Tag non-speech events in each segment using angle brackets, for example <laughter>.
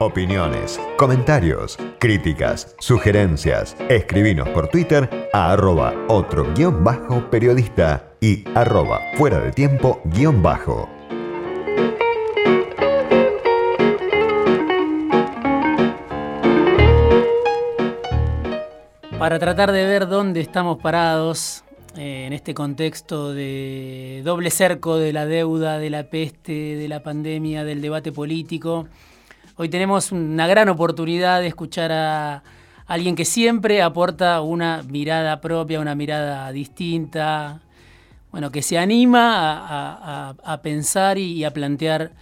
Opiniones, comentarios, críticas, sugerencias. Escribinos por Twitter a arroba otro guion bajo periodista y arroba fuera de tiempo guion bajo. Para tratar de ver dónde estamos parados eh, en este contexto de doble cerco de la deuda, de la peste, de la pandemia, del debate político, Hoy tenemos una gran oportunidad de escuchar a alguien que siempre aporta una mirada propia, una mirada distinta, bueno, que se anima a, pensar y a plantear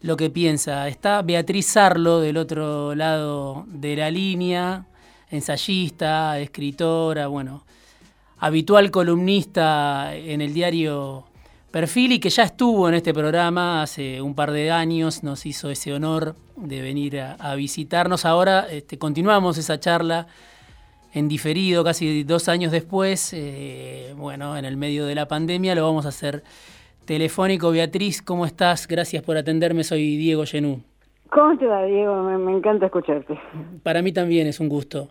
lo que piensa. Está Beatriz Sarlo del otro lado de la línea, ensayista, escritora, bueno, habitual columnista en el diario Perfil y que ya estuvo en este programa hace un par de años, nos hizo ese honor de venir a, visitarnos. Ahora este, continuamos esa charla en diferido, casi dos años después, eh, bueno, en el medio de la pandemia, lo vamos a hacer telefónico. Beatriz, ¿cómo estás? Gracias por atenderme, soy Diego Genú. ¿Cómo te va, Diego? me encanta escucharte. Para mí también es un gusto.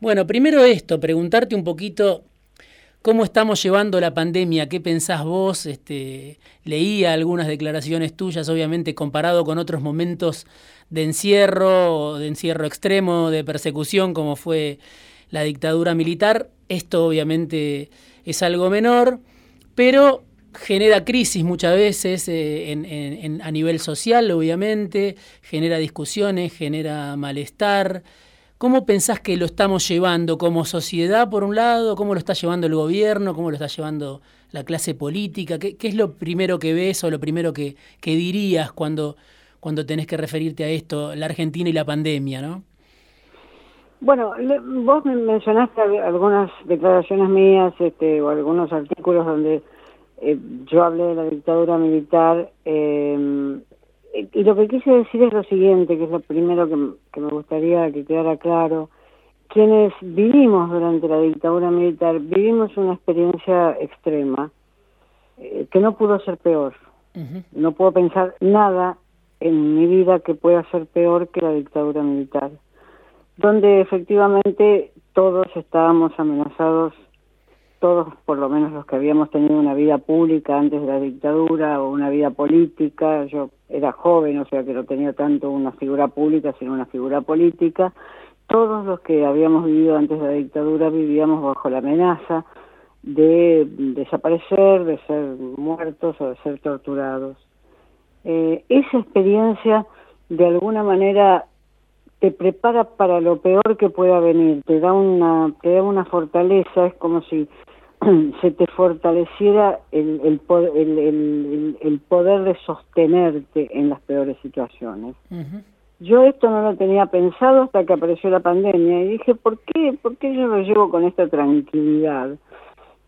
Bueno, primero esto, preguntarte un poquito ¿Cómo estamos llevando la pandemia? ¿Qué pensás vos? Este, leía algunas declaraciones tuyas, obviamente comparado con otros momentos de encierro, de encierro extremo, de persecución, como fue la dictadura militar. Esto obviamente es algo menor, pero genera crisis muchas veces eh, a nivel social, obviamente, genera discusiones, genera malestar. ¿Cómo pensás que lo estamos llevando como sociedad, por un lado? ¿Cómo lo está llevando el gobierno? ¿Cómo lo está llevando la clase política? ¿Qué, es lo primero que ves o lo primero que, dirías cuando, cuando tenés que referirte a esto, la Argentina y la pandemia, no? Bueno, vos mencionaste algunas declaraciones mías este, o algunos artículos donde eh, yo hablé de la dictadura militar. Eh, y lo que quise decir es lo siguiente, que es lo primero que, me gustaría que quedara claro. Quienes vivimos durante la dictadura militar, vivimos una experiencia extrema eh, que no pudo ser peor. No puedo pensar nada en mi vida que pueda ser peor que la dictadura militar, donde efectivamente todos estábamos amenazados todos, por lo menos los que habíamos tenido una vida pública antes de la dictadura o una vida política, yo era joven, o sea que no tenía tanto una figura pública, sino una figura política, todos los que habíamos vivido antes de la dictadura vivíamos bajo la amenaza de desaparecer, de ser muertos o de ser torturados. Eh, esa experiencia de alguna manera te prepara para lo peor que pueda venir, te da una, te da una fortaleza, es como si <clears throat> se te fortaleciera el, el, el, el, poder de sostenerte en las peores situaciones. Yo esto no lo tenía pensado hasta que apareció la pandemia y dije, ¿por qué, ¿por qué yo lo llevo con esta tranquilidad?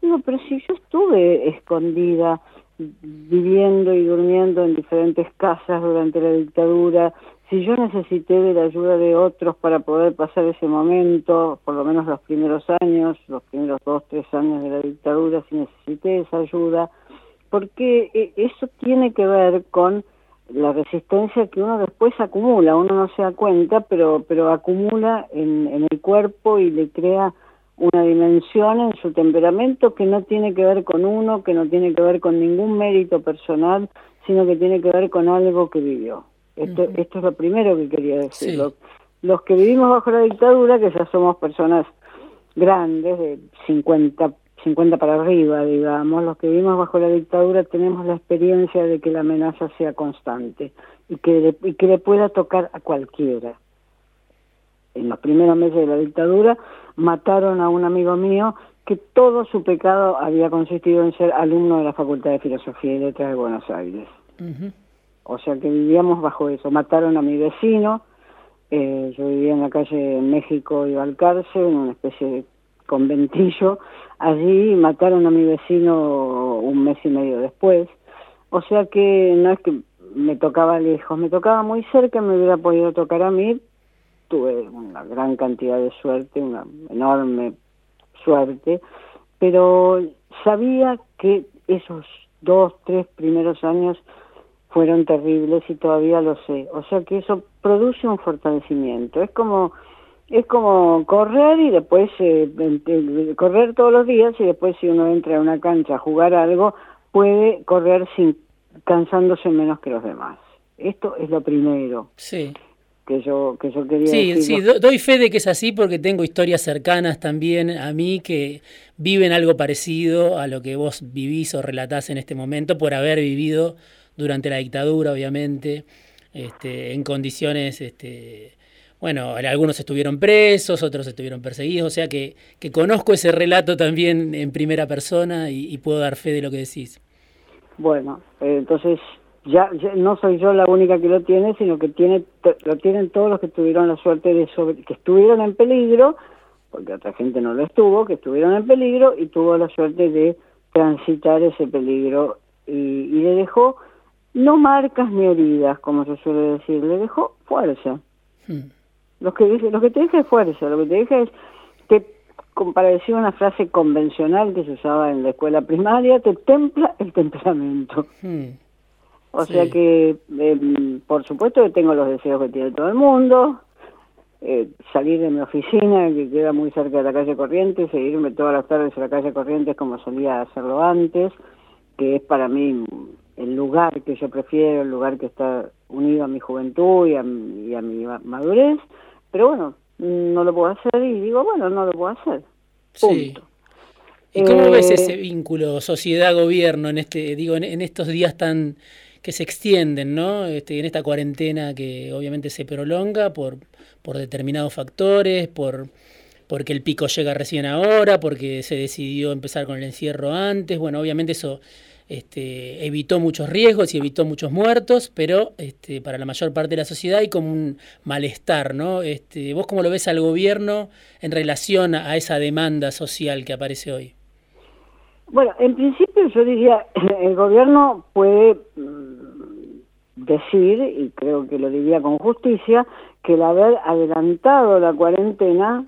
Digo, pero si yo estuve escondida, viviendo y durmiendo en diferentes casas durante la dictadura, si yo necesité de la ayuda de otros para poder pasar ese momento, por lo menos los primeros años, los primeros dos, tres años de la dictadura, si necesité esa ayuda, porque eh, eso tiene que ver con la resistencia que uno después acumula, uno no se da cuenta, pero, pero acumula en, en el cuerpo y le crea una dimensión en su temperamento que no tiene que ver con uno, que no tiene que ver con ningún mérito personal, sino que tiene que ver con algo que vivió. Esto, esto es lo primero que quería decir. Los, que vivimos bajo la dictadura, que ya somos personas grandes, de 50, 50 para arriba, digamos, los que vivimos bajo la dictadura tenemos la experiencia de que la amenaza sea constante y que le, y que le pueda tocar a cualquiera. En los primeros meses de la dictadura mataron a un amigo mío que todo su pecado había consistido en ser alumno de la Facultad de Filosofía y Letras de Buenos Aires. O sea que vivíamos bajo eso. Mataron a mi vecino, eh, yo vivía en la calle México y Valcarce, en una especie de conventillo. Allí mataron a mi vecino un mes y medio después. O sea que no es que me tocaba lejos, me tocaba muy cerca, me hubiera podido tocar a mí. Tuve una gran cantidad de suerte, una enorme suerte, pero sabía que esos dos, tres primeros años fueron terribles y todavía lo sé. O sea que eso produce un fortalecimiento. Es como es como correr y después eh, correr todos los días y después si uno entra a una cancha a jugar algo puede correr sin cansándose menos que los demás. Esto es lo primero. Sí. Que yo, que yo quería sí, Sí, doy fe de que es así porque tengo historias cercanas también a mí que viven algo parecido a lo que vos vivís o relatás en este momento por haber vivido durante la dictadura, obviamente, este, en condiciones este, bueno, algunos estuvieron presos, otros estuvieron perseguidos, o sea que, conozco ese relato también en primera persona y, puedo dar fe de lo que decís. Bueno, eh, entonces ya, no soy yo la única que lo tiene, sino que tiene lo tienen todos los que tuvieron la suerte de que estuvieron en peligro, porque otra gente no lo estuvo, que estuvieron en peligro y tuvo la suerte de transitar ese peligro y le dejó no marcas ni heridas, como se suele decir, le dejó fuerza. Hmm. Lo que, lo que te deja es fuerza, lo que te deja es, te, para decir una frase convencional que se usaba en la escuela primaria, te templa el temperamento. Hmm. O sea que, em, por supuesto que tengo los deseos que tiene todo el mundo, eh, salir de mi oficina, que queda muy cerca de la calle Corrientes, seguirme todas las tardes a la calle Corrientes como solía hacerlo antes, que es para mí el lugar que yo prefiero, el lugar que está unido a mi juventud y a, y a mi madurez, pero bueno, no lo puedo hacer y digo, bueno, no lo puedo hacer. Punto. ¿Y cómo ves eh, ese vínculo sociedad-gobierno en este, digo, en, estos días tan que se extienden, ¿no? Este, en esta cuarentena que obviamente se prolonga por, por determinados factores, por porque el pico llega recién ahora, porque se decidió empezar con el encierro antes. Bueno, obviamente eso este, evitó muchos riesgos y evitó muchos muertos, pero este, para la mayor parte de la sociedad hay como un malestar, ¿no? Este, ¿Vos cómo lo ves al gobierno en relación a esa demanda social que aparece hoy? Bueno, en principio yo diría, <clears throat> el gobierno puede mm, decir, y creo que lo diría con justicia, que el haber adelantado la cuarentena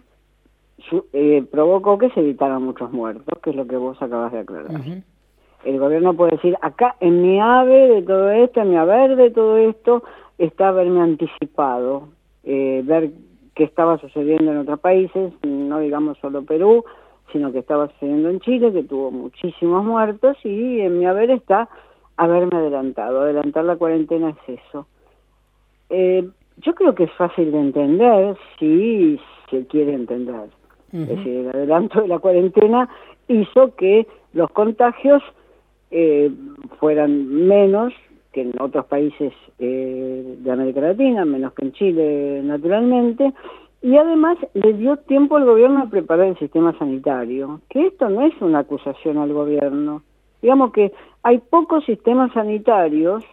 eh, provocó que se evitaran muchos muertos, que es lo que vos acabas de aclarar el gobierno puede decir, acá en mi ave de todo esto, en mi haber de todo esto, está haberme anticipado, eh, ver qué estaba sucediendo en otros países, no digamos solo Perú, sino que estaba sucediendo en Chile, que tuvo muchísimos muertos, y en mi haber está haberme adelantado. Adelantar la cuarentena es eso. Eh, yo creo que es fácil de entender si se quiere entender. Es decir, el adelanto de la cuarentena hizo que los contagios eh, fueran menos que en otros países eh, de América Latina, menos que en Chile naturalmente, y además le dio tiempo al gobierno a preparar el sistema sanitario, que esto no es una acusación al gobierno. Digamos que hay pocos sistemas sanitarios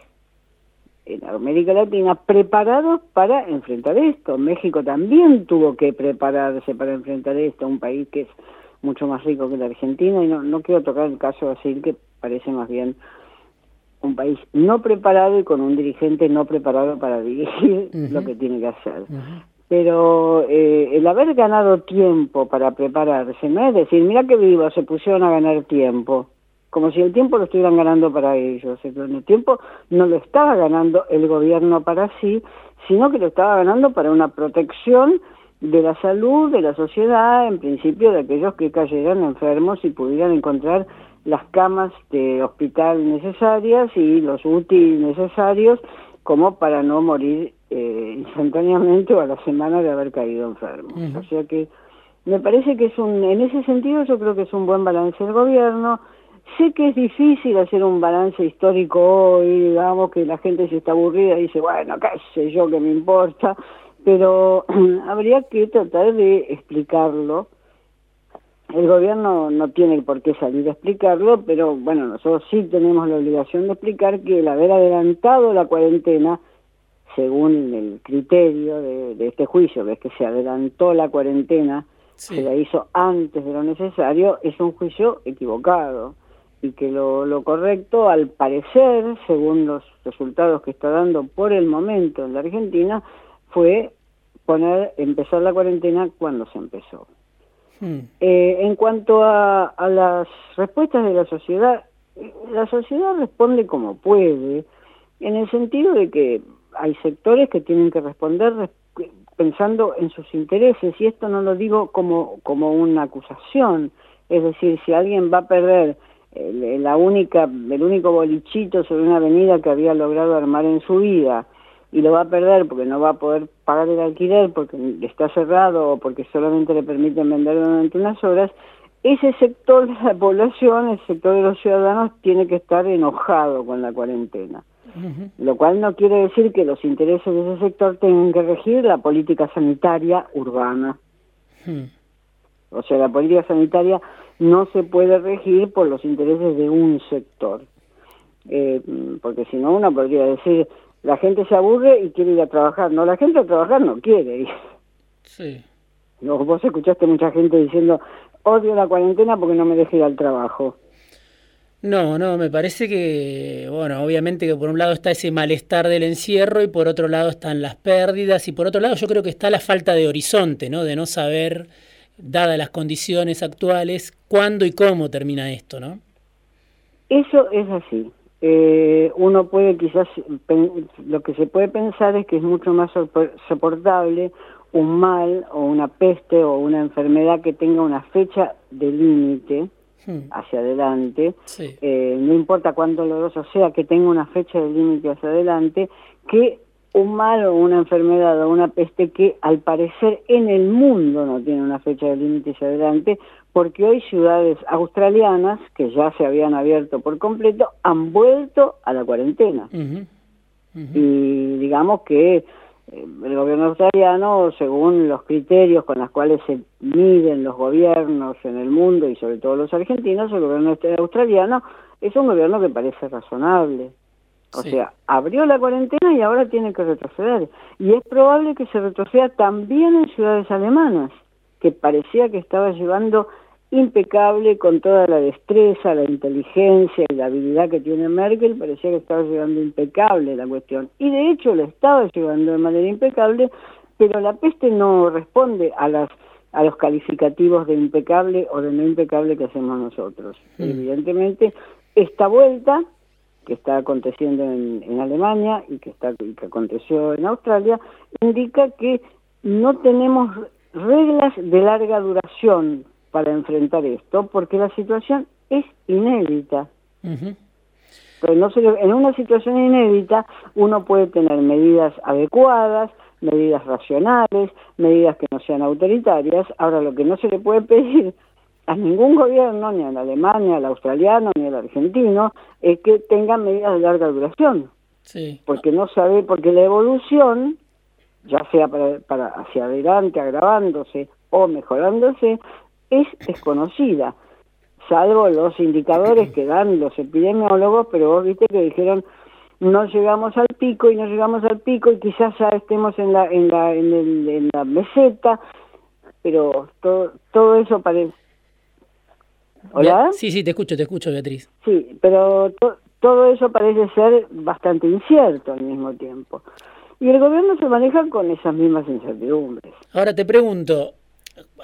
en América Latina preparados para enfrentar esto. México también tuvo que prepararse para enfrentar esto, un país que es mucho más rico que la Argentina, y no, no quiero tocar el caso de Brasil, que parece más bien un país no preparado y con un dirigente no preparado para dirigir <laughs> lo que tiene que hacer. Pero eh, el haber ganado tiempo para prepararse, no es decir, mira que vivo, se pusieron a ganar tiempo, como si el tiempo lo estuvieran ganando para ellos. El tiempo no lo estaba ganando el gobierno para sí, sino que lo estaba ganando para una protección de la salud de la sociedad, en principio de aquellos que cayeran enfermos y pudieran encontrar las camas de hospital necesarias y los útiles necesarios como para no morir eh, instantáneamente o a la semana de haber caído enfermo. O sea que me parece que es un, en ese sentido yo creo que es un buen balance del gobierno. Sé que es difícil hacer un balance histórico hoy, digamos que la gente se está aburrida y dice, bueno, qué sé yo, qué me importa, pero <clears throat> habría que tratar de explicarlo. El gobierno no tiene por qué salir a explicarlo, pero bueno, nosotros sí tenemos la obligación de explicar que el haber adelantado la cuarentena, según el criterio de, este juicio, que es que se adelantó la cuarentena, se la hizo antes de lo necesario, es un juicio equivocado y que lo, lo correcto, al parecer, según los resultados que está dando por el momento en la Argentina, fue poner, empezar la cuarentena cuando se empezó. Hmm. Eh, en cuanto a, a, las respuestas de la sociedad, la sociedad responde como puede en el sentido de que hay sectores que tienen que responder pensando en sus intereses, y esto no lo digo como, como una acusación, es decir, si alguien va a perder la única, el único bolichito sobre una avenida que había logrado armar en su vida, y lo va a perder porque no va a poder pagar el alquiler porque está cerrado o porque solamente le permiten vender durante unas horas, ese sector de la población, el sector de los ciudadanos, tiene que estar enojado con la cuarentena. Lo cual no quiere decir que los intereses de ese sector tengan que regir la política sanitaria urbana. O sea, la política sanitaria no se puede regir por los intereses de un sector. Eh, porque si no, uno podría decir, la gente se aburre y quiere ir a trabajar. No, la gente a trabajar no quiere ir. Sí. No, vos escuchaste mucha gente diciendo, odio la cuarentena porque no me deje ir al trabajo. No, no, me parece que, bueno, obviamente que por un lado está ese malestar del encierro y por otro lado están las pérdidas y por otro lado yo creo que está la falta de horizonte, ¿no? De no saber, dadas las condiciones actuales, cuándo y cómo termina esto, ¿no? Eso es así. Eh, uno puede quizás, lo que se puede pensar es que es mucho más soportable un mal o una peste o una enfermedad que tenga una fecha de límite hmm. hacia adelante, eh, no importa cuán doloroso sea que tenga una fecha de límite hacia adelante, que un mal o una enfermedad o una peste que al parecer en el mundo no tiene una fecha de límite hacia adelante, porque hoy ciudades australianas, que ya se habían abierto por completo, han vuelto a la cuarentena. Y digamos que eh, el gobierno australiano, según los criterios con los cuales se miden los gobiernos en el mundo y sobre todo los argentinos, el gobierno este australiano es un gobierno que parece razonable. O sea, abrió la cuarentena y ahora tiene que retroceder. Y es probable que se retroceda también en ciudades alemanas, que parecía que estaba llevando impecable con toda la destreza, la inteligencia y la habilidad que tiene Merkel, parecía que estaba llevando impecable la cuestión. Y de hecho lo estaba llevando de manera impecable, pero la peste no responde a las a los calificativos de impecable o de no impecable que hacemos nosotros. Hmm. Evidentemente, esta vuelta que está aconteciendo en, en Alemania y que, está, y que aconteció en Australia, indica que no tenemos reglas de larga duración para enfrentar esto, porque la situación es inédita. Pero no en una situación inédita uno puede tener medidas adecuadas, medidas racionales, medidas que no sean autoritarias. Ahora, lo que no se le puede pedir a ningún gobierno, ni a la Alemania, al australiano, ni al argentino, es que tengan medidas de larga duración. Sí. Porque no sabe, porque la evolución, ya sea para, para hacia adelante, agravándose o mejorándose, es desconocida, salvo los indicadores que dan los epidemiólogos, pero vos viste que dijeron no llegamos al pico y no llegamos al pico y quizás ya estemos en la en la en, el, en la meseta, pero todo todo eso parece ¿Hola? Sí, sí, te escucho, te escucho, Beatriz. Sí, pero todo eso parece ser bastante incierto al mismo tiempo. Y el gobierno se maneja con esas mismas incertidumbres. Ahora te pregunto,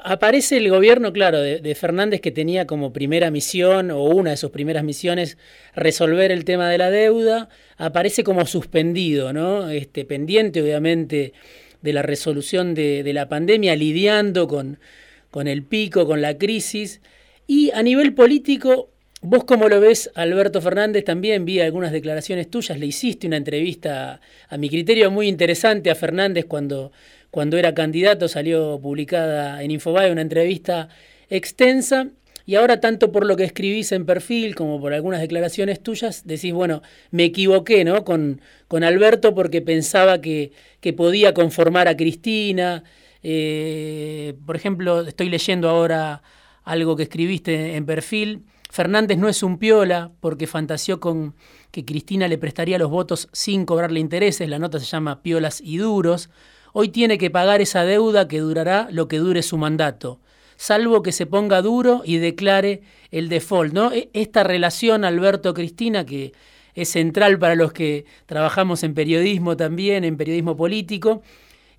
aparece el gobierno, claro, de, Fernández que tenía como primera misión o una de sus primeras misiones resolver el tema de la deuda, aparece como suspendido, ¿no? Este, pendiente obviamente de la resolución de, la pandemia, lidiando con, con el pico, con la crisis. Y a nivel político, vos cómo lo ves, Alberto Fernández, también vi algunas declaraciones tuyas, le hiciste una entrevista, a mi criterio, muy interesante a Fernández cuando cuando era candidato, salió publicada en Infobae una entrevista extensa. Y ahora, tanto por lo que escribís en perfil como por algunas declaraciones tuyas, decís, bueno, me equivoqué ¿no? con, con Alberto porque pensaba que, que podía conformar a Cristina. Eh, por ejemplo, estoy leyendo ahora algo que escribiste en perfil. Fernández no es un piola porque fantaseó con que Cristina le prestaría los votos sin cobrarle intereses. La nota se llama Piolas y Duros. Hoy tiene que pagar esa deuda que durará lo que dure su mandato, salvo que se ponga duro y declare el default. ¿no? E, esta relación Alberto-Cristina, que es central para los que trabajamos en periodismo también, en periodismo político.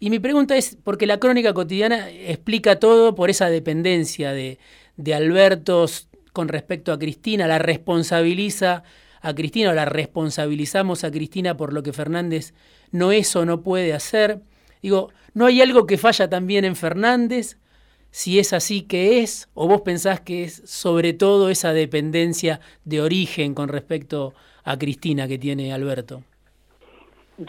Y mi pregunta es, porque la crónica cotidiana explica todo por esa dependencia de, de Alberto con respecto a Cristina, la responsabiliza a Cristina o la responsabilizamos a Cristina por lo que Fernández no es o no puede hacer. Digo, ¿no hay algo que falla también en Fernández? Si es así, ¿qué es? ¿O vos pensás que es sobre todo esa dependencia de origen con respecto a Cristina que tiene Alberto?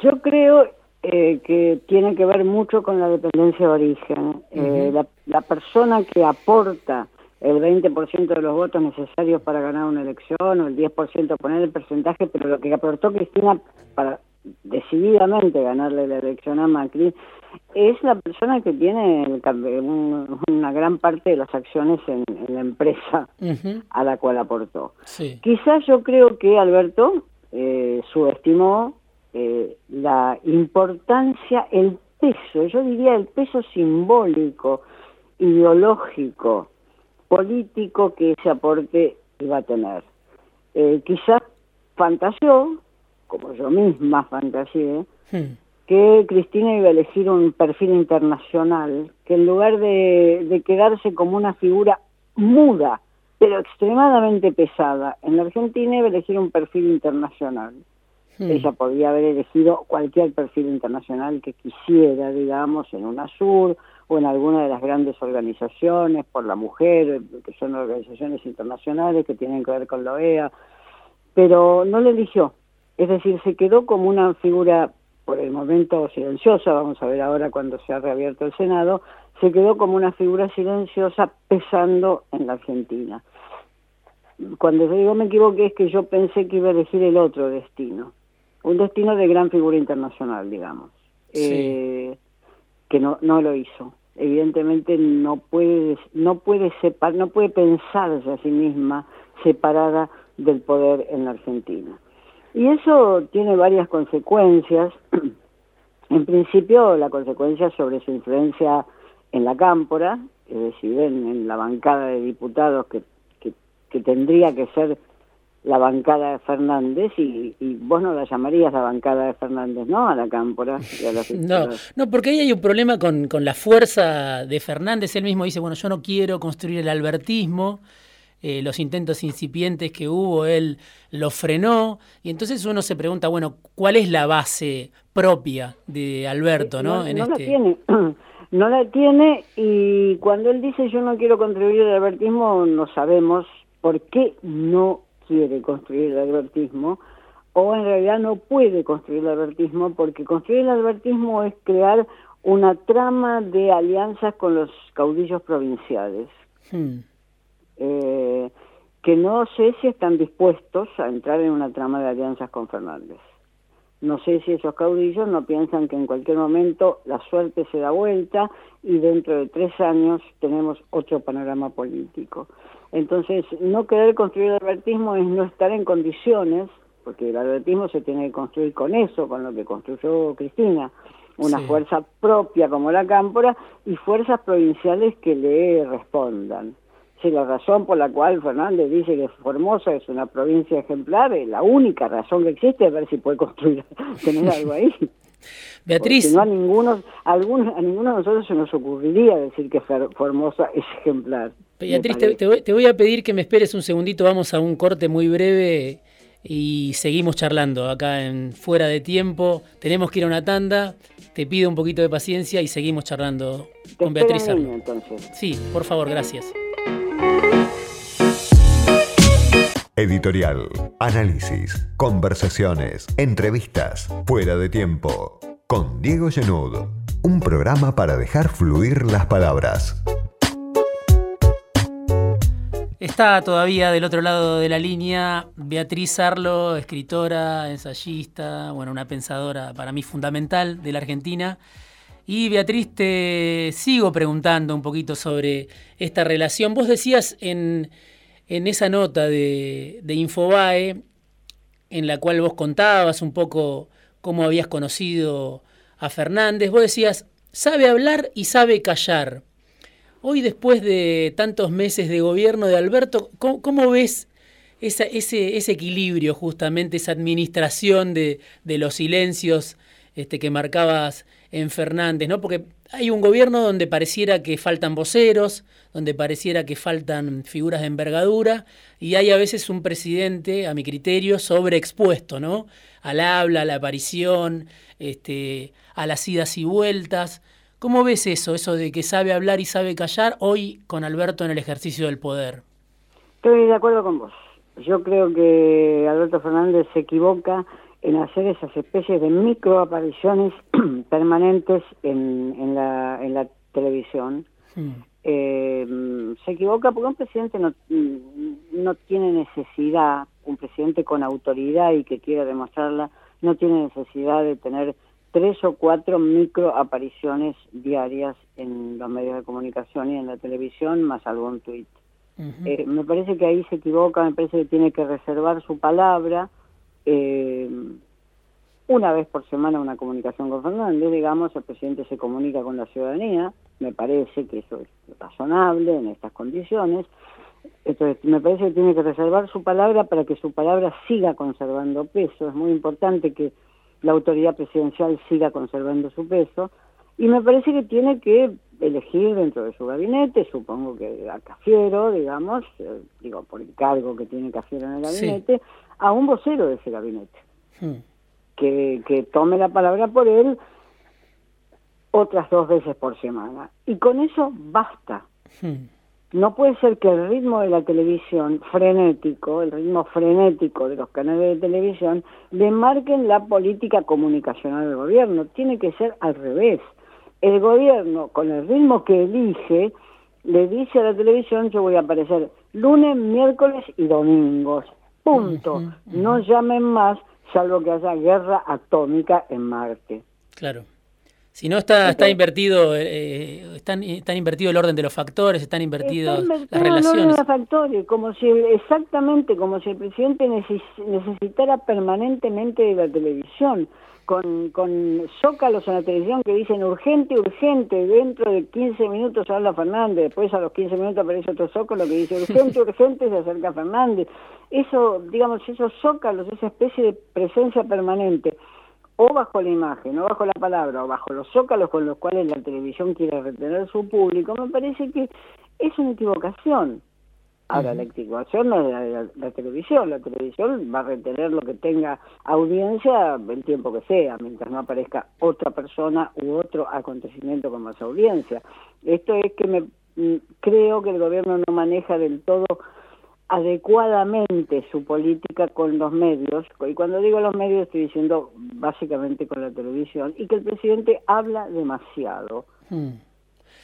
Yo creo eh, que tiene que ver mucho con la dependencia de origen. Eh, la, persona que aporta el 20% de los votos necesarios para ganar una elección o el 10% poner el porcentaje, pero lo que aportó Cristina para decididamente ganarle la elección a Macri es la persona que tiene una gran parte de las acciones en, la empresa a la cual aportó. Quizás yo creo que Alberto eh, subestimó eh, la importancia, el peso, yo diría el peso simbólico, ideológico, político que ese aporte iba a tener. Eh, quizás fantaseó, como yo misma fantaseé, hmm. que Cristina iba a elegir un perfil internacional, que en lugar de, de quedarse como una figura muda, pero extremadamente pesada, en la Argentina iba a elegir un perfil internacional. Hmm. Ella podría haber elegido cualquier perfil internacional que quisiera, digamos, en UNASUR o en alguna de las grandes organizaciones por la mujer, que son organizaciones internacionales que tienen que ver con la OEA, pero no le eligió. Es decir, se quedó como una figura, por el momento silenciosa, vamos a ver ahora cuando se ha reabierto el Senado, se quedó como una figura silenciosa pesando en la Argentina. Cuando yo digo me equivoqué es que yo pensé que iba a elegir el otro destino un destino de gran figura internacional, digamos, eh, que no, no lo hizo. Evidentemente no puede, no puede separ, no puede pensarse a sí misma separada del poder en la Argentina. Y eso tiene varias consecuencias. <clears throat> en principio, la consecuencia sobre su influencia en la cámpora, es decir, en, la bancada de diputados que, que tendría que ser la bancada de Fernández y, vos no la llamarías la bancada de Fernández, ¿no? A la cámpora. <laughs> no, no, porque ahí hay un problema con, con, la fuerza de Fernández. Él mismo dice, bueno, yo no quiero construir el albertismo. Eh, los intentos incipientes que hubo, él los frenó. Y entonces uno se pregunta, bueno, ¿cuál es la base propia de Alberto, no? No, en la este tiene. <clears throat> No la tiene y cuando él dice yo no quiero contribuir al albertismo, no sabemos por qué no quiere construir el albertismo o en realidad no puede construir el albertismo porque construir el albertismo es crear una trama de alianzas con los caudillos provinciales. Hmm. Eh, que no sé si están dispuestos a entrar en una trama de alianzas con Fernández. No sé si esos caudillos no piensan que en cualquier momento la suerte se da vuelta y dentro de tres años tenemos otro panorama político. Entonces, no querer construir el albertismo es no estar en condiciones, porque el albertismo se tiene que construir con eso, con lo que construyó Cristina, una fuerza propia como la Cámpora y fuerzas provinciales que le respondan. Si la razón por la cual Fernández dice que Formosa es una provincia ejemplar, es la única razón que existe es ver si puede construir, <laughs> tener algo ahí. <laughs> Beatriz. no a ninguno, a, ninguno de nosotros se nos ocurriría decir que Formosa es ejemplar. Beatriz, te, voy, a pedir que me esperes un segundito, vamos a un corte muy breve y seguimos charlando acá en Fuera de Tiempo. Tenemos que ir a una tanda, te pido un poquito de paciencia y seguimos charlando con Beatriz. Sí, por favor, gracias. Editorial, análisis, conversaciones, entrevistas, fuera de tiempo. Con Diego Genud, un programa para dejar fluir las palabras. Está todavía del otro lado de la línea Beatriz Arlo, escritora, ensayista, bueno, una pensadora para mí fundamental de la Argentina. Y Beatriz, te sigo preguntando un poquito sobre esta relación. Vos decías en, esa nota de, de, Infobae, en la cual vos contabas un poco cómo habías conocido a Fernández, vos decías, sabe hablar y sabe callar. Hoy, después de tantos meses de gobierno de Alberto, ¿cómo, ves ese, ese, equilibrio, justamente, esa administración de, los silencios este, que marcabas en Fernández, ¿no? Porque hay un gobierno donde pareciera que faltan voceros, donde pareciera que faltan figuras de envergadura, y hay a veces un presidente, a mi criterio, sobreexpuesto, ¿no? Al habla, a la aparición, este, a las idas y vueltas. ¿Cómo ves eso, eso de que sabe hablar y sabe callar hoy con Alberto en el ejercicio del poder? Estoy de acuerdo con vos. Yo creo que Alberto Fernández se equivoca en hacer esas especies de microapariciones <clears throat> permanentes en, en, la, en la televisión. Eh, se equivoca porque un presidente no, no tiene necesidad, un presidente con autoridad y que quiera demostrarla, no tiene necesidad de tener tres o cuatro microapariciones diarias en los medios de comunicación y en la televisión, más algún tuit. Eh, me parece que ahí se equivoca, me parece que tiene que reservar su palabra, eh, una vez por semana una comunicación con Fernández, digamos, el presidente se comunica con la ciudadanía, me parece que eso es razonable en estas condiciones, entonces me parece que tiene que reservar su palabra para que su palabra siga conservando peso, es muy importante que la autoridad presidencial siga conservando su peso, y me parece que tiene que elegir dentro de su gabinete, supongo que a Cafiero, digamos, eh, digo, por el cargo que tiene Cafiero en el gabinete, a un vocero de ese gabinete, hmm. que, que tome la palabra por él otras dos veces por semana. Y con eso basta. Hmm. No puede ser que el ritmo de la televisión frenético, el ritmo frenético de los canales de televisión, le marquen la política comunicacional del gobierno. Tiene que ser al revés. El gobierno, con el ritmo que elige, le dice a la televisión, yo voy a aparecer lunes, miércoles y domingos. Punto. No llamen más, salvo que haya guerra atómica en Marte. Claro. Si no está, está invertido, eh, están, están invertido el orden de los factores, están invertidos las relaciones. El orden de los factores, como si exactamente como si el presidente necesitara permanentemente de la televisión con, con zócalos en la televisión que dicen urgente, urgente, dentro de 15 minutos habla Fernández, después a los 15 minutos aparece otro zócalo que dice urgente, <laughs> urgente, se acerca Fernández. Eso, digamos, esos zócalos, esa especie de presencia permanente, o bajo la imagen, o bajo la palabra, o bajo los zócalos con los cuales la televisión quiere retener su público, me parece que es una equivocación. Ahora, la equivocación no es la, televisión, la televisión va a retener lo que tenga audiencia el tiempo que sea, mientras no aparezca otra persona u otro acontecimiento con más audiencia. Esto es que me mm, creo que el gobierno no maneja del todo adecuadamente su política con los medios, y cuando digo los medios estoy diciendo básicamente con la televisión, y que el presidente habla demasiado. Hmm.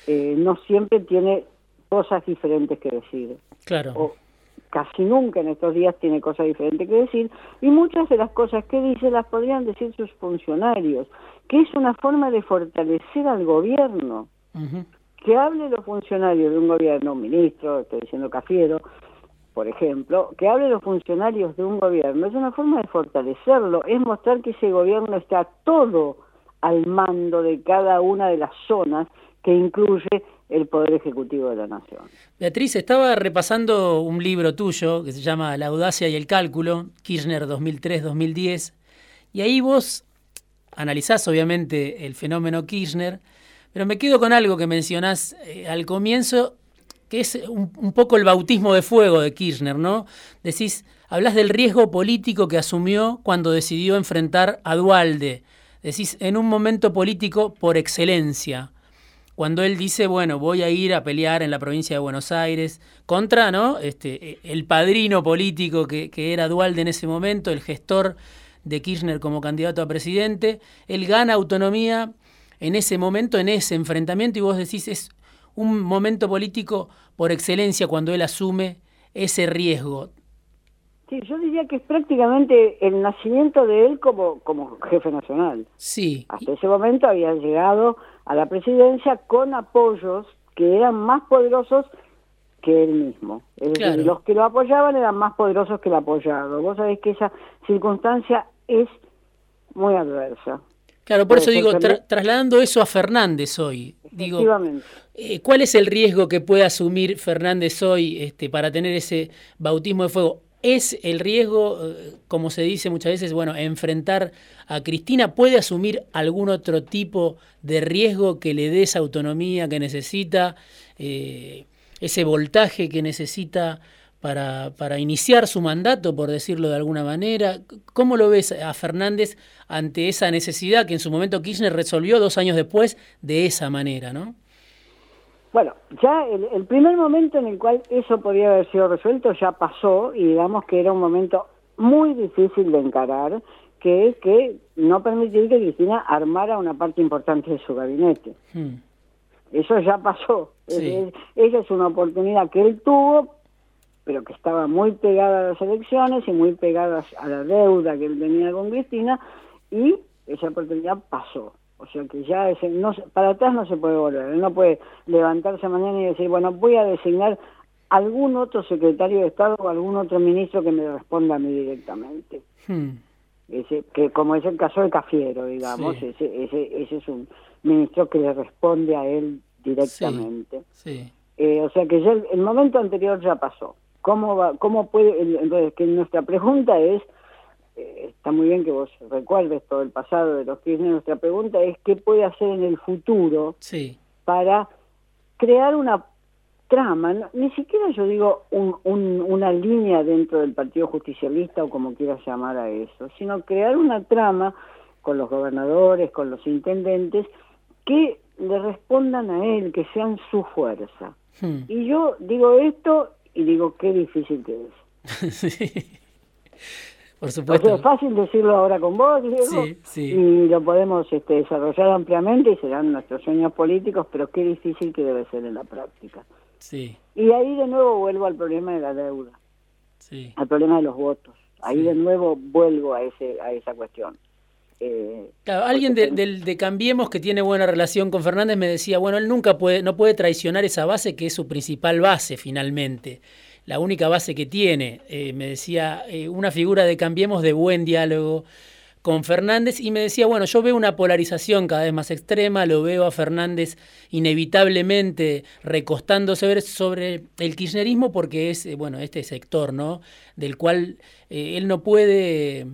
Eh, no siempre tiene cosas diferentes que decir. Claro. O casi nunca en estos días tiene cosas diferentes que decir y muchas de las cosas que dice las podrían decir sus funcionarios, que es una forma de fortalecer al gobierno. Que hable los funcionarios de un gobierno, un ministro, estoy diciendo Cafiero, por ejemplo, que hable los funcionarios de un gobierno, es una forma de fortalecerlo, es mostrar que ese gobierno está todo al mando de cada una de las zonas que incluye el Poder Ejecutivo de la Nación. Beatriz, estaba repasando un libro tuyo que se llama La audacia y el cálculo, Kirchner 2003-2010, y ahí vos analizás obviamente el fenómeno Kirchner, pero me quedo con algo que mencionás eh, al comienzo, que es un, poco el bautismo de fuego de Kirchner, ¿no? Decís, hablas del riesgo político que asumió cuando decidió enfrentar a Dualde. Decís, en un momento político por excelencia cuando él dice, bueno, voy a ir a pelear en la provincia de Buenos Aires contra, ¿no? Este, el padrino político que, era Dualde en ese momento, el gestor de Kirchner como candidato a presidente, él gana autonomía en ese momento, en ese enfrentamiento, y vos decís, es un momento político por excelencia cuando él asume ese riesgo. Sí, yo diría que es prácticamente el nacimiento de él como, como jefe nacional. Sí. Hasta ese momento había llegado a la presidencia con apoyos que eran más poderosos que él mismo. los que lo apoyaban eran más poderosos que el apoyado. Vos sabés que esa circunstancia es muy adversa. Claro, por eso digo, trasladando eso a Fernández hoy, digo, eh, ¿cuál es el riesgo que puede asumir Fernández hoy este, para tener ese bautismo de fuego? Es el riesgo, eh, como se dice muchas veces, bueno, enfrentar a Cristina, ¿puede asumir algún otro tipo de riesgo que le dé esa autonomía que necesita, eh, ese voltaje que necesita para, para, iniciar su mandato, por decirlo de alguna manera? ¿Cómo lo ves a Fernández ante esa necesidad que en su momento Kirchner resolvió dos años después de esa manera, ¿no? Bueno, ya el, primer momento en el cual eso podía haber sido resuelto ya pasó y digamos que era un momento muy difícil de encarar, que es que no permitir que Cristina armara una parte importante de su gabinete. Hmm. Eso ya pasó. esa es una oportunidad que él tuvo, pero que estaba muy pegada a las elecciones y muy pegada a la deuda que él tenía con Cristina, y esa oportunidad pasó. O sea que ya ese, no, para atrás no se puede volver. Él no puede levantarse mañana y decir, bueno, voy a designar algún otro secretario de Estado o algún otro ministro que me responda a mí directamente. Hmm. Ese, que como es el caso de Cafiero, digamos, ese, ese, ese es un ministro que le responde a él directamente. Sí, eh, o sea que ya el, momento anterior ya pasó. ¿Cómo, va, cómo puede? Entonces, que nuestra pregunta es eh, está muy bien que vos recuerdes todo el pasado de los Kirchner. Nuestra pregunta es qué puede hacer en el futuro para crear una trama, ni siquiera yo digo una línea dentro del Partido Justicialista o como quieras llamar a eso, sino crear una trama con los gobernadores, con los intendentes, que le respondan a él, que sean su fuerza. Hmm. Y yo digo esto y digo qué difícil que es. sí. <laughs> Por supuesto. es fácil decirlo ahora con vos, Diego, y lo podemos este, desarrollar ampliamente y serán nuestros sueños políticos, pero qué difícil que debe ser en la práctica. Sí. Y ahí de nuevo vuelvo al problema de la deuda, sí. al problema de los votos. Ahí de nuevo vuelvo a ese a esa cuestión. Eh, claro, alguien de, de, Cambiemos que tiene buena relación con Fernández me decía, bueno, él nunca puede, no puede traicionar esa base que es su principal base finalmente la única base que tiene. Eh, me decía, eh, una figura de Cambiemos de buen diálogo con Fernández y me decía, bueno, yo veo una polarización cada vez más extrema, lo veo a Fernández inevitablemente recostándose sobre el kirchnerismo porque es, eh, bueno, este sector, ¿no? Del cual él no puede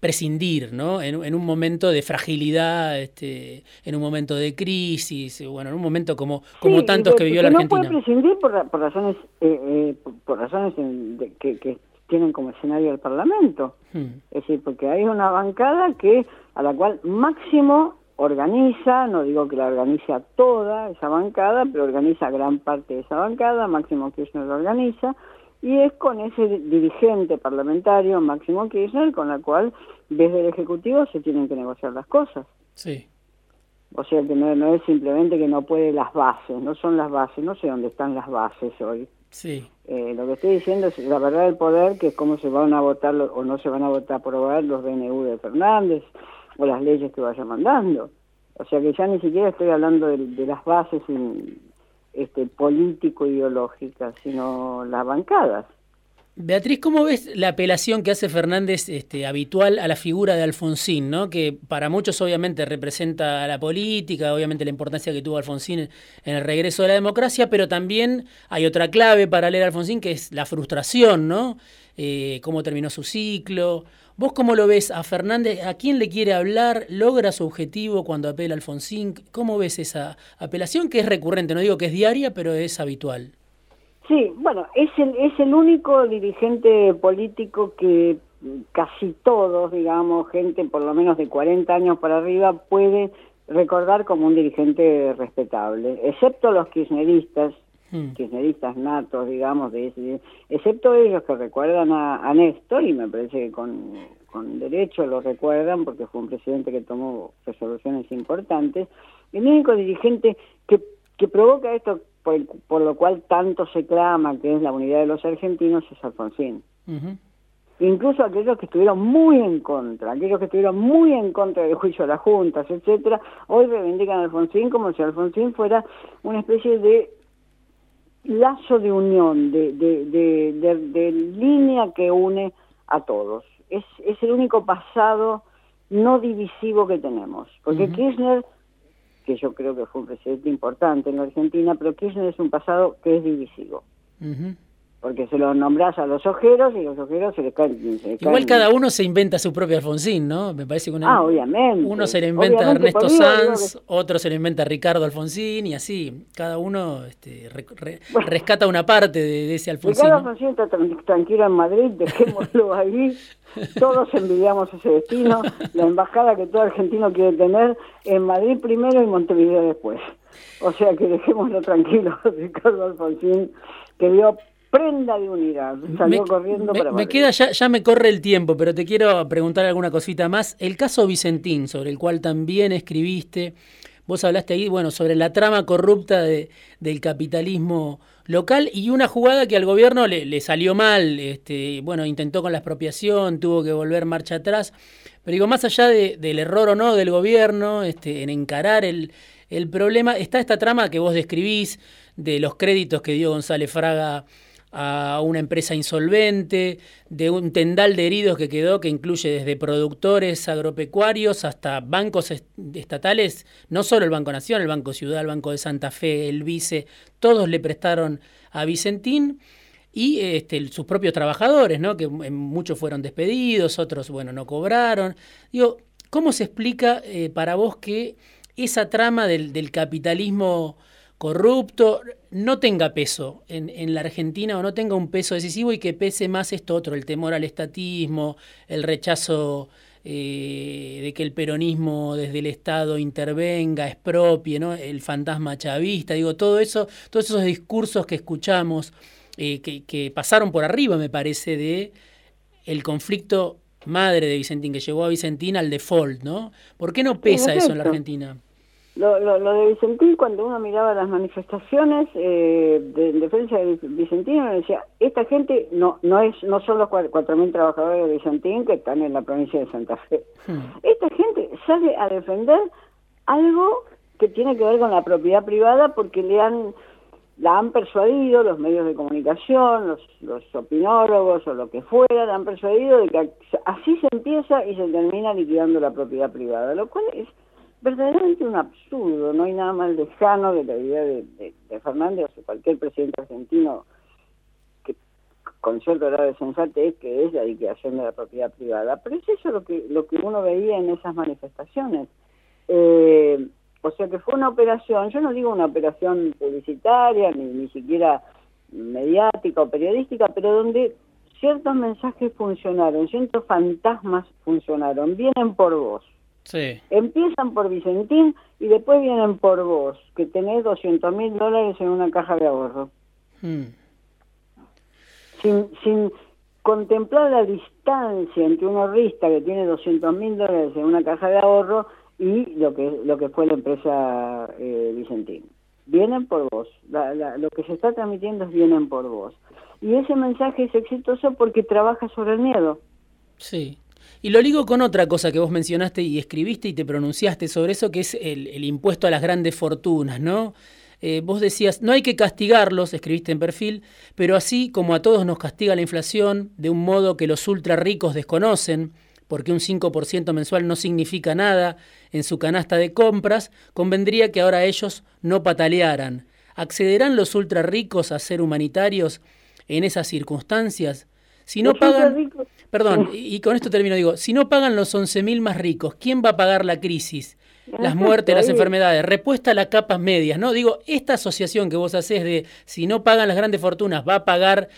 prescindir, ¿no? En, un momento de fragilidad, este, en un momento de crisis, bueno, en un momento como, como tantos que vivió la Argentina. No puede prescindir por, razones, eh, eh, por, razones que, tienen como escenario el Parlamento. Hmm. Es decir, porque hay una bancada que a la cual máximo organiza, no digo que la organiza toda esa bancada, pero organiza gran parte de esa bancada, Máximo Kirchner lo organiza, y es con ese dirigente parlamentario, Máximo Kirchner, con la cual desde el Ejecutivo se tienen que negociar las cosas. Sí. O sea que no, es simplemente que no puede las bases, no son las bases, no sé dónde están las bases hoy. Sí. Eh, lo que estoy diciendo es la verdad del poder, que es cómo se van a votar o no se van a votar aprobar los DNU de Fernández o las leyes que vaya mandando. O sea que ya ni siquiera estoy hablando de, de las bases este, político-ideológicas, sino las bancadas. Beatriz, ¿cómo ves la apelación que hace Fernández este, habitual a la figura de Alfonsín, ¿no? que para muchos obviamente representa la política, obviamente la importancia que tuvo Alfonsín en el regreso de la democracia, pero también hay otra clave para leer a Alfonsín que es la frustración, ¿no? Eh, cómo terminó su ciclo. ¿Vos cómo lo ves a Fernández? ¿A quién le quiere hablar? ¿Logra su objetivo cuando apela a Alfonsín? ¿Cómo ves esa apelación que es recurrente? No digo que es diaria, pero es habitual. Sí, bueno, es el, es el único dirigente político que casi todos, digamos, gente por lo menos de 40 años para arriba, puede recordar como un dirigente respetable, excepto los kirchneristas, hmm. kirchneristas natos, digamos, de excepto ellos que recuerdan a, Néstor, y me parece que con, con derecho lo recuerdan porque fue un presidente que tomó resoluciones importantes, el único dirigente que, que provoca esto por, lo cual tanto se clama que es la unidad de los argentinos, es Alfonsín. Incluso aquellos que estuvieron muy en contra, aquellos que estuvieron muy en contra del juicio a las juntas, etcétera, hoy reivindican a Alfonsín como si Alfonsín fuera una especie de lazo de unión, de, de, línea que une a todos. Es, es el único pasado no divisivo que tenemos, porque Kirchner que yo creo que fue un presidente importante en la Argentina, pero Kirchner es un pasado que es divisivo. Porque se los nombrás a los ojeros y los ojeros se les caen. Igual cada uno se inventa su propio Alfonsín, ¿no? Me parece que una, ah, obviamente. uno se le inventa a Ernesto Sanz, otro se le inventa a Ricardo Alfonsín y así. Cada uno este, <laughs> rescata una parte de, ese Alfonsín. Ricardo Alfonsín está tranquilo en Madrid, dejémoslo <laughs> ahí. Todos envidiamos ese destino. La embajada que todo argentino quiere tener en Madrid primero y Montevideo después. O sea que dejémoslo tranquilo, <laughs> Ricardo Alfonsín, que dio prenda de unidad. Salió corriendo para Me queda, ya, ya me corre el tiempo, pero te quiero preguntar alguna cosita más. El caso Vicentín, sobre el cual también escribiste, vos hablaste ahí, bueno, sobre la trama corrupta de, del capitalismo local y una jugada que al gobierno le, le, salió mal, este, bueno, intentó con la expropiación, tuvo que volver marcha atrás, pero digo, más allá de, del error o no del gobierno este, en encarar el, el problema, está esta trama que vos describís de los créditos que dio González Fraga a una empresa insolvente, de un tendal de heridos que quedó, que incluye desde productores agropecuarios hasta bancos estatales, no solo el Banco Nación, el Banco Ciudad, el Banco de Santa Fe, el Vice, todos le prestaron a Vicentín y este, sus propios trabajadores, ¿no? que muchos fueron despedidos, otros bueno, no cobraron. Digo, ¿cómo se explica eh, para vos que esa trama del, del capitalismo corrupto, no tenga peso en, la Argentina o no tenga un peso decisivo y que pese más esto otro, el temor al estatismo, el rechazo eh, de que el peronismo desde el Estado intervenga, expropie, ¿no? el fantasma chavista, digo, todo eso, todos esos discursos que escuchamos, eh, que, pasaron por arriba, me parece, de el conflicto madre de Vicentín, que llevó a Vicentín al default, ¿no? ¿Por qué no pesa eso en la Argentina? Lo, lo, lo, de Vicentín, cuando uno miraba las manifestaciones eh, de, defensa de Vicentín, uno decía, esta gente no no es no son los 4.000 trabajadores de Vicentín que están en la provincia de Santa Fe. Hmm. Esta gente sale a defender algo que tiene que ver con la propiedad privada porque le han la han persuadido los medios de comunicación, los, los opinólogos o lo que fuera, la han persuadido de que así se empieza y se termina liquidando la propiedad privada, lo cual es verdaderamente un absurdo, no hay nada más lejano de la idea de, Fernández o de cualquier presidente argentino que con cierto grado de sensatez que es la liquidación de la propiedad privada. Pero es eso lo que, lo que uno veía en esas manifestaciones. Eh, o sea que fue una operación, yo no digo una operación publicitaria, ni, ni siquiera mediática o periodística, pero donde ciertos mensajes funcionaron, ciertos fantasmas funcionaron, vienen por vos Empiezan por Vicentín y después vienen por vos, que tenés 200 mil dólares en una caja de ahorro. Hmm. Sin, sin contemplar la distancia entre un ahorrista que tiene 200 mil dólares en una caja de ahorro y lo que, lo que fue la empresa eh, Vicentín. Vienen por vos. lo que se está transmitiendo es vienen por vos. Y ese mensaje es exitoso porque trabaja sobre el miedo. Sí. Y lo ligo con otra cosa que vos mencionaste y escribiste y te pronunciaste sobre eso, que es el, impuesto a las grandes fortunas, ¿no? Eh, vos decías, no hay que castigarlos, escribiste en perfil, pero así como a todos nos castiga la inflación, de un modo que los ultra ricos desconocen, porque un 5% mensual no significa nada en su canasta de compras, convendría que ahora ellos no patalearan. ¿Accederán los ultra ricos a ser humanitarios en esas circunstancias? Si no pagan, perdón, y con esto termino, digo, si no pagan los 11.000 más ricos, ¿quién va a pagar la crisis? Las muertes, las enfermedades, repuesta a las capas medias, ¿no? Digo, esta asociación que vos haces de si no pagan las grandes fortunas, va a pagar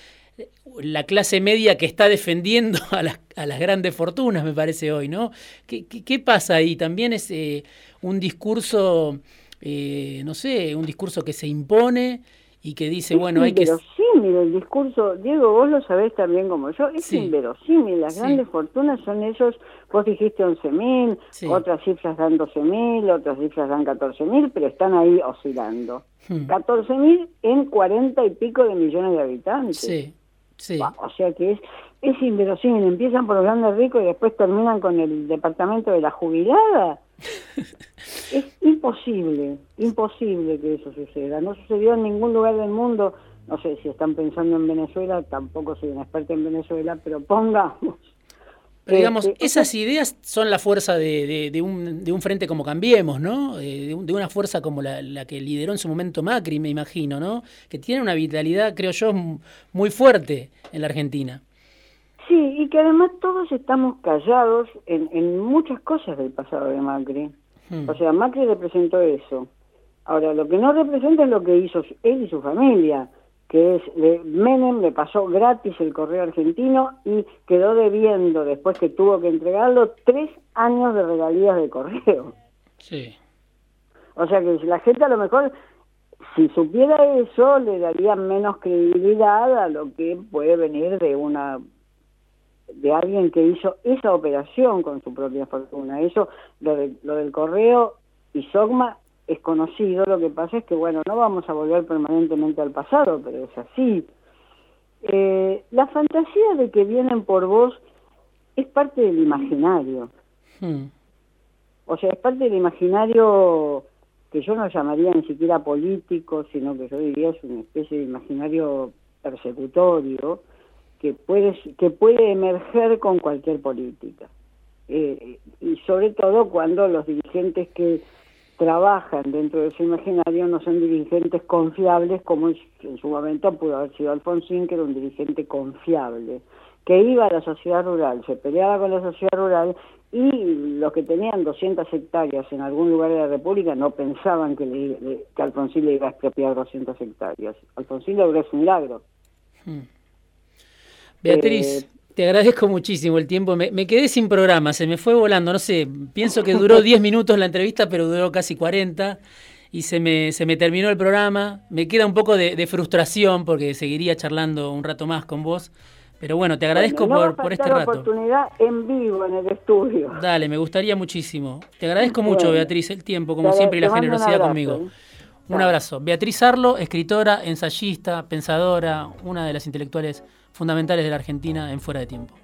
la clase media que está defendiendo <laughs> a las, a las grandes fortunas, me parece hoy, ¿no? ¿Qué, qué, pasa ahí? También es eh, un discurso, eh, no sé, un discurso que se impone y que dice, bueno, hay que... Es inverosímil el discurso, Diego, vos lo sabés también como yo, es inverosímil, las grandes fortunas son esos, vos dijiste 11.000, otras cifras dan 12.000, otras cifras dan 14.000, pero están ahí oscilando. 14.000 hmm. en 40 y pico de millones de habitantes. Sí, sí. O sea que es, es inverosímil, empiezan por los grandes ricos y después terminan con el departamento de la jubilada. <laughs> es imposible, imposible que eso suceda. No sucedió en ningún lugar del mundo. No sé si están pensando en Venezuela, tampoco soy un experto en Venezuela, pero pongamos Pero digamos, esas ideas son la fuerza de, de, un, de un, frente como Cambiemos, ¿no? Eh, de, una fuerza como la, la, que lideró en su momento Macri, me imagino, ¿no? Que tiene una vitalidad, creo yo, muy fuerte en la Argentina. Sí, y que además todos estamos callados en, en muchas cosas del pasado de Macri. Hmm. O sea, Macri representó eso. Ahora, lo que no representa es lo que hizo él y su familia que es Menem le pasó gratis el correo argentino y quedó debiendo, después que tuvo que entregarlo, tres años de regalías de correo. Sí. O sea que la gente a lo mejor, si supiera eso, le daría menos credibilidad a lo que puede venir de una de alguien que hizo esa operación con su propia fortuna. Eso, lo, lo del correo y Sogma es conocido, lo que pasa es que, bueno, no vamos a volver permanentemente al pasado, pero es así. Eh, la fantasía de que vienen por vos es parte del imaginario. Hmm. O sea, es parte del imaginario que yo no llamaría ni siquiera político, sino que yo diría es una especie de imaginario persecutorio que puede, que puede emerger con cualquier política. Eh, y sobre todo cuando los dirigentes que trabajan dentro de ese imaginario no son dirigentes confiables como en su momento pudo haber sido Alfonsín, que era un dirigente confiable, que iba a la sociedad rural, se peleaba con la sociedad rural y los que tenían 200 hectáreas en algún lugar de la República no pensaban que, le, que Alfonsín le iba a expropiar 200 hectáreas. Alfonsín logró ese milagro. Hmm. Beatriz, eh, te agradezco muchísimo el tiempo. Me, quedé sin programa, se me fue volando. No sé, pienso que duró <laughs> 10 minutos la entrevista, pero duró casi 40 y se me, se me terminó el programa. Me queda un poco de, frustración porque seguiría charlando un rato más con vos. Pero bueno, te agradezco por, por este rato. oportunidad en vivo en el estudio. Dale, me gustaría muchísimo. Te agradezco mucho, Beatriz, el tiempo, como siempre, y la generosidad conmigo. Un abrazo. Beatriz Arlo, escritora, ensayista, pensadora, una de las intelectuales fundamentales de la Argentina en fuera de tiempo.